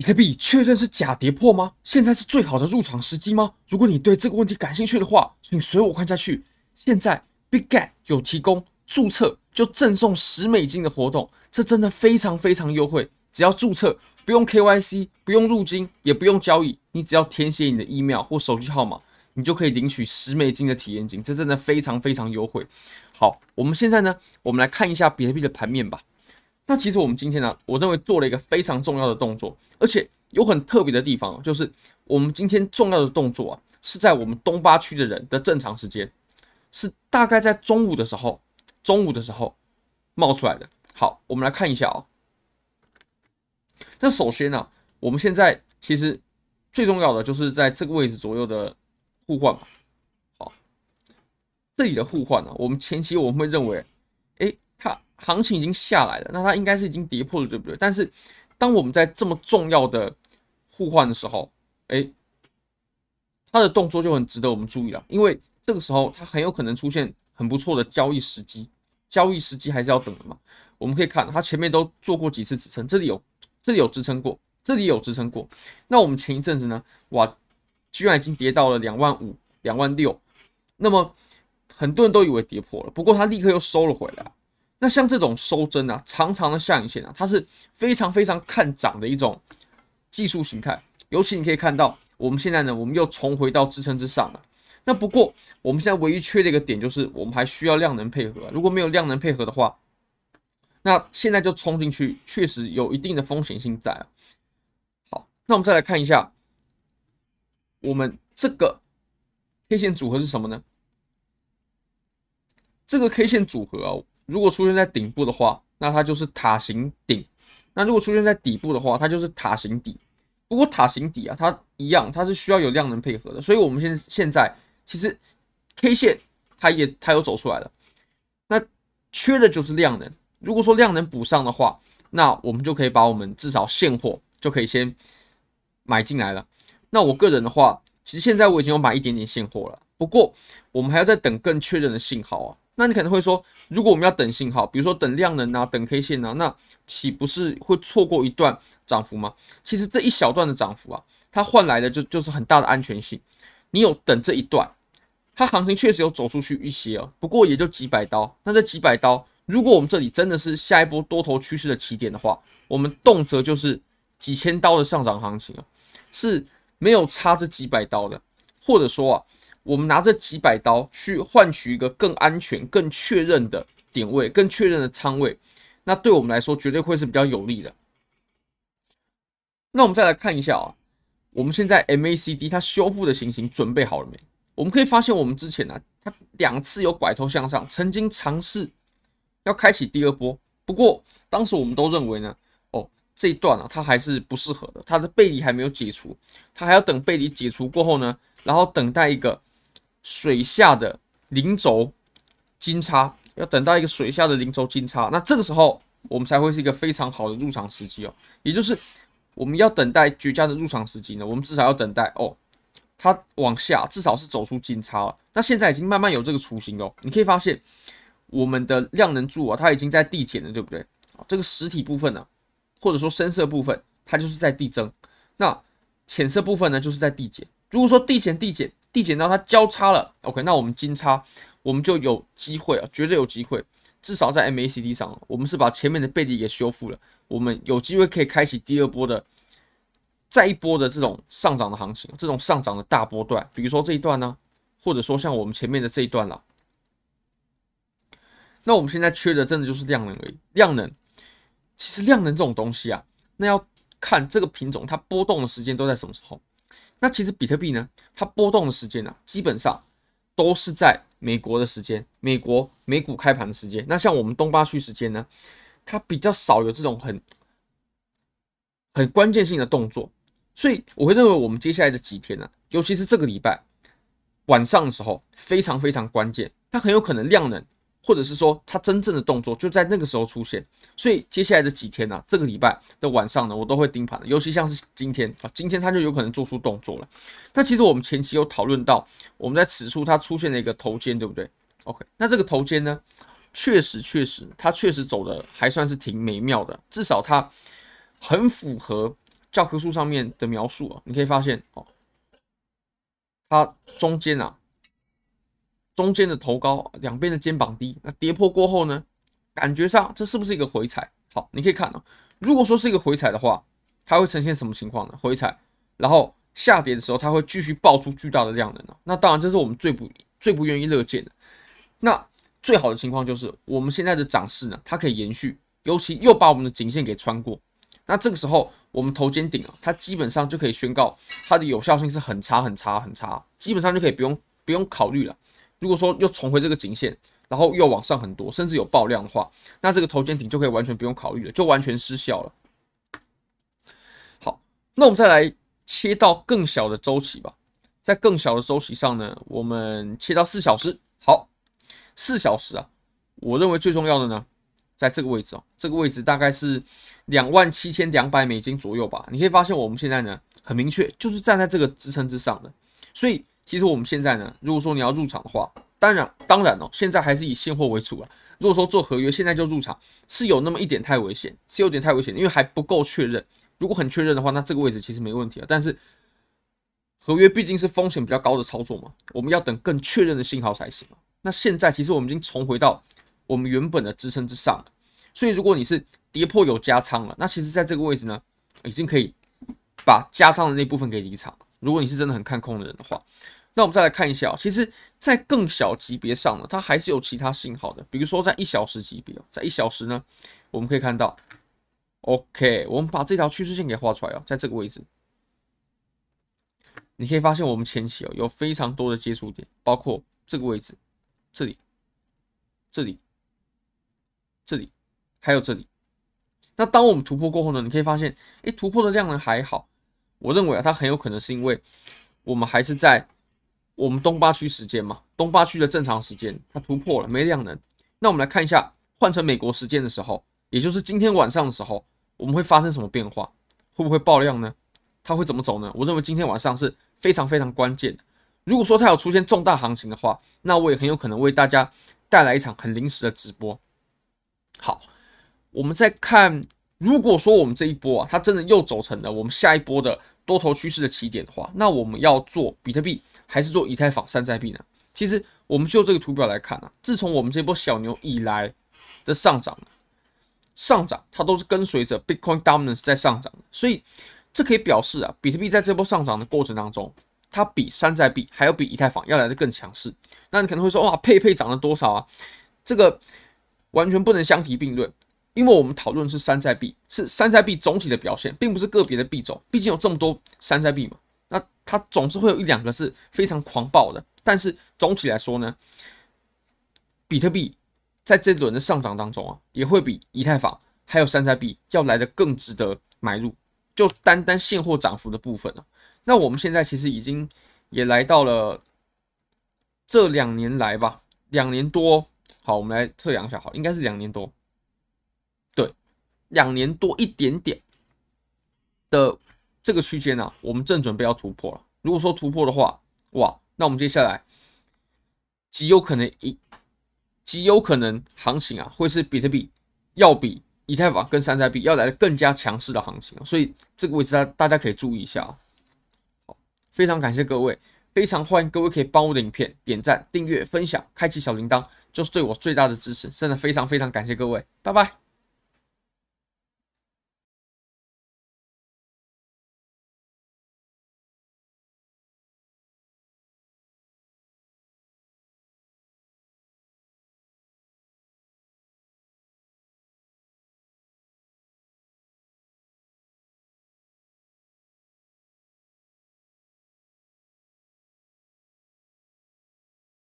比特币确认是假跌破吗？现在是最好的入场时机吗？如果你对这个问题感兴趣的话，请随我看下去。现在 BigGet 有提供注册就赠送十美金的活动，这真的非常非常优惠。只要注册，不用 KYC，不用入金，也不用交易，你只要填写你的 email 或手机号码，你就可以领取十美金的体验金。这真的非常非常优惠。好，我们现在呢，我们来看一下比特币的盘面吧。那其实我们今天呢，我认为做了一个非常重要的动作，而且有很特别的地方，就是我们今天重要的动作啊，是在我们东八区的人的正常时间，是大概在中午的时候，中午的时候冒出来的。好，我们来看一下啊。那首先呢，我们现在其实最重要的就是在这个位置左右的互换嘛。好，这里的互换呢，我们前期我们会认为，哎，它。行情已经下来了，那它应该是已经跌破了，对不对？但是当我们在这么重要的互换的时候，诶，它的动作就很值得我们注意了，因为这个时候它很有可能出现很不错的交易时机，交易时机还是要等的嘛。我们可以看它前面都做过几次支撑，这里有，这里有支撑过，这里有支撑过。那我们前一阵子呢，哇，居然已经跌到了两万五、两万六，那么很多人都以为跌破了，不过它立刻又收了回来。那像这种收针啊，长长的下影线啊，它是非常非常看涨的一种技术形态。尤其你可以看到，我们现在呢，我们又重回到支撑之上了。那不过我们现在唯一缺的一个点就是，我们还需要量能配合。如果没有量能配合的话，那现在就冲进去，确实有一定的风险性在啊。好，那我们再来看一下，我们这个 K 线组合是什么呢？这个 K 线组合啊。如果出现在顶部的话，那它就是塔形顶；那如果出现在底部的话，它就是塔形底。不过塔形底啊，它一样，它是需要有量能配合的。所以，我们现现在其实 K 线它也它有走出来了，那缺的就是量能。如果说量能补上的话，那我们就可以把我们至少现货就可以先买进来了。那我个人的话，其实现在我已经有买一点点现货了。不过，我们还要再等更确认的信号啊。那你可能会说，如果我们要等信号，比如说等量能啊，等 K 线啊，那岂不是会错过一段涨幅吗？其实这一小段的涨幅啊，它换来的就就是很大的安全性。你有等这一段，它行情确实有走出去一些哦，不过也就几百刀。那这几百刀，如果我们这里真的是下一波多头趋势的起点的话，我们动辄就是几千刀的上涨行情啊，是没有差这几百刀的，或者说啊。我们拿这几百刀去换取一个更安全、更确认的点位、更确认的仓位，那对我们来说绝对会是比较有利的。那我们再来看一下啊，我们现在 MACD 它修复的情形准备好了没？我们可以发现，我们之前呢、它两次有拐头向上，曾经尝试要开启第二波，不过当时我们都认为呢，哦，这一段啊，它还是不适合的，它的背离还没有解除，它还要等背离解除过后呢，然后等待一个。水下的零轴金叉，要等到一个水下的零轴金叉，那这个时候我们才会是一个非常好的入场时机哦。也就是我们要等待绝佳的入场时机呢，我们至少要等待哦，它往下至少是走出金叉了。那现在已经慢慢有这个雏形哦，你可以发现我们的量能柱啊，它已经在递减了，对不对？这个实体部分呢、或者说深色部分，它就是在递增，那浅色部分呢，就是在递减。如果说递减递减。递减到它交叉了，OK，那我们金叉，我们就有机会啊，绝对有机会。至少在 MACD 上，我们是把前面的背离给修复了，我们有机会可以开启第二波的，再一波的这种上涨的行情，这种上涨的大波段，比如说这一段呢、或者说像我们前面的这一段了。那我们现在缺的真的就是量能而已，量能，其实量能这种东西啊，那要看这个品种它波动的时间都在什么时候。那其实比特币呢，它波动的时间呢、啊，基本上都是在美国的时间，美国美股开盘的时间。那像我们东八区时间呢，它比较少有这种很很关键性的动作，所以我会认为我们接下来的几天呢、啊，尤其是这个礼拜晚上的时候，非常非常关键，它很有可能量能。或者是说，它真正的动作就在那个时候出现，所以接下来的几天呢、啊，这个礼拜的晚上呢，我都会盯盘的。尤其像是今天啊，今天它就有可能做出动作了。那其实我们前期有讨论到，我们在此处它出现了一个头肩，对不对？OK，那这个头肩呢，确实确实，它确实走的还算是挺美妙的，至少它很符合教科书上面的描述啊，你可以发现哦，它中间啊，中间的头高，两边的肩膀低。那跌破过后呢，感觉上这是不是一个回踩？好，你可以看哦，如果说是一个回踩的话，它会呈现什么情况呢？回踩，然后下跌的时候，它会继续爆出巨大的量能啊。那当然，这是我们最不最不愿意乐见的。那最好的情况就是我们现在的涨势呢，它可以延续，尤其又把我们的颈线给穿过。那这个时候，我们头肩顶啊，它基本上就可以宣告它的有效性是很差很差很差，基本上就可以不用不用考虑了。如果说又重回这个颈线，然后又往上很多，甚至有爆量的话，那这个头肩顶就可以完全不用考虑了，就完全失效了。好，那我们再来切到更小的周期吧，在更小的周期上呢，我们切到四小时。好，四小时啊，我认为最重要的呢。在这个位置哦，这个位置大概是两万七千两百美金左右吧。你可以发现我们现在呢，很明确，就是站在这个支撑之上的。所以其实我们现在呢，如果说你要入场的话，当然当然哦，现在还是以现货为主啊。如果说做合约，现在就入场是有那么一点太危险，是有点太危险，因为还不够确认。如果很确认的话，那这个位置其实没问题了。但是合约毕竟是风险比较高的操作嘛，我们要等更确认的信号才行。那现在其实我们已经重回到。我们原本的支撑之上了，所以如果你是跌破有加仓了，那其实在这个位置呢，已经可以把加仓的那部分给离场。如果你是真的很看空的人的话，那我们再来看一下，其实，在更小级别上呢，它还是有其他信号的，比如说在一小时级别，在一小时呢，我们可以看到，OK，我们把这条趋势线给画出来哦，在这个位置，你可以发现我们前期哦有非常多的接触点，包括这个位置，这里，这里。这里还有这里，那当我们突破过后呢？你可以发现，诶，突破的量能还好。我认为啊，它很有可能是因为我们还是在我们东八区时间嘛，东八区的正常时间，它突破了没量能。那我们来看一下，换成美国时间的时候，也就是今天晚上的时候，我们会发生什么变化？会不会爆量呢？它会怎么走呢？我认为今天晚上是非常非常关键的。如果说它有出现重大行情的话，那我也很有可能为大家带来一场很临时的直播。好，我们再看，如果说我们这一波啊，它真的又走成了我们下一波的多头趋势的起点的话，那我们要做比特币还是做以太坊山寨币呢？其实我们就这个图表来看啊，自从我们这波小牛以来的上涨，上涨它都是跟随着 Bitcoin Dominance 在上涨，所以这可以表示啊，比特币在这波上涨的过程当中，它比山寨币还要比以太坊要来的更强势。那你可能会说，哇，佩佩涨了多少啊？这个。完全不能相提并论，因为我们讨论是山寨币，是山寨币总体的表现，并不是个别的币种。毕竟有这么多山寨币嘛，它总是会有一两个是非常狂暴的。但是总体来说呢，比特币在这轮的上涨当中啊，也会比以太坊还有山寨币要来的更值得买入。就单单现货涨幅的部分啊，那我们现在其实已经也来到了这两年来吧，两年多。好，我们来测量一下，好，应该是两年多，对，两年多一点点的这个区间呢，我们正准备要突破了。如果说突破的话，哇，那我们接下来极有可能一极有可能行情啊，会是比特币要比以太坊跟山寨币要来的更加强势的行情，所以这个位置大大家可以注意一下。好，非常感谢各位，非常欢迎各位可以帮我的影片点赞、订阅、分享、开启小铃铛。就是对我最大的支持，真的非常非常感谢各位，拜拜。